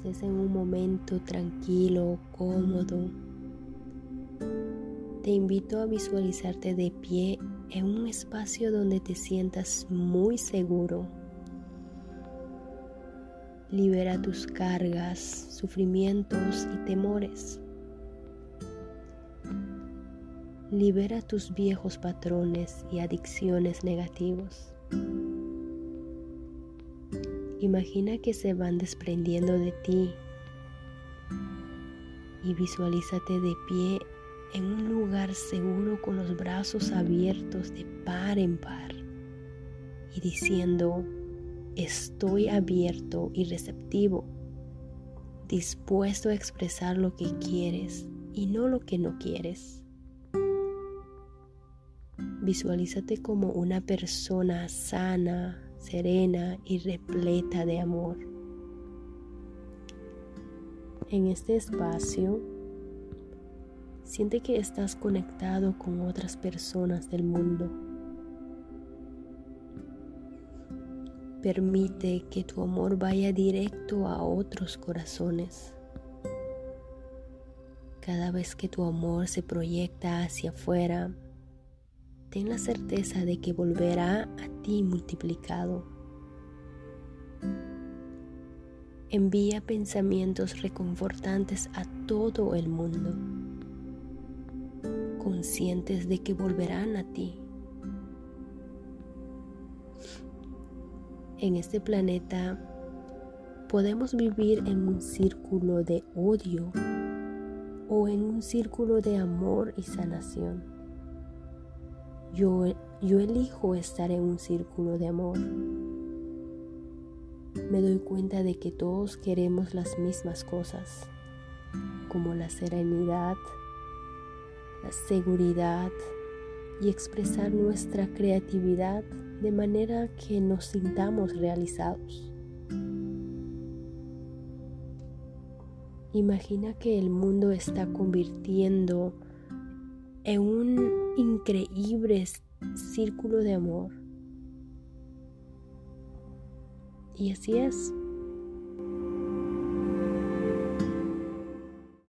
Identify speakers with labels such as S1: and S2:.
S1: estés en un momento tranquilo, cómodo, te invito a visualizarte de pie en un espacio donde te sientas muy seguro. Libera tus cargas, sufrimientos y temores. Libera tus viejos patrones y adicciones negativos. Imagina que se van desprendiendo de ti y visualízate de pie en un lugar seguro con los brazos abiertos de par en par y diciendo, estoy abierto y receptivo, dispuesto a expresar lo que quieres y no lo que no quieres. Visualízate como una persona sana, serena y repleta de amor. En este espacio, siente que estás conectado con otras personas del mundo. Permite que tu amor vaya directo a otros corazones. Cada vez que tu amor se proyecta hacia afuera, ten la certeza de que volverá a ti multiplicado. Envía pensamientos reconfortantes a todo el mundo, conscientes de que volverán a ti. En este planeta podemos vivir en un círculo de odio o en un círculo de amor y sanación. Yo, yo elijo estar en un círculo de amor. Me doy cuenta de que todos queremos las mismas cosas, como la serenidad, la seguridad y expresar nuestra creatividad de manera que nos sintamos realizados. Imagina que el mundo está convirtiendo en un increíble círculo de amor. Y así es.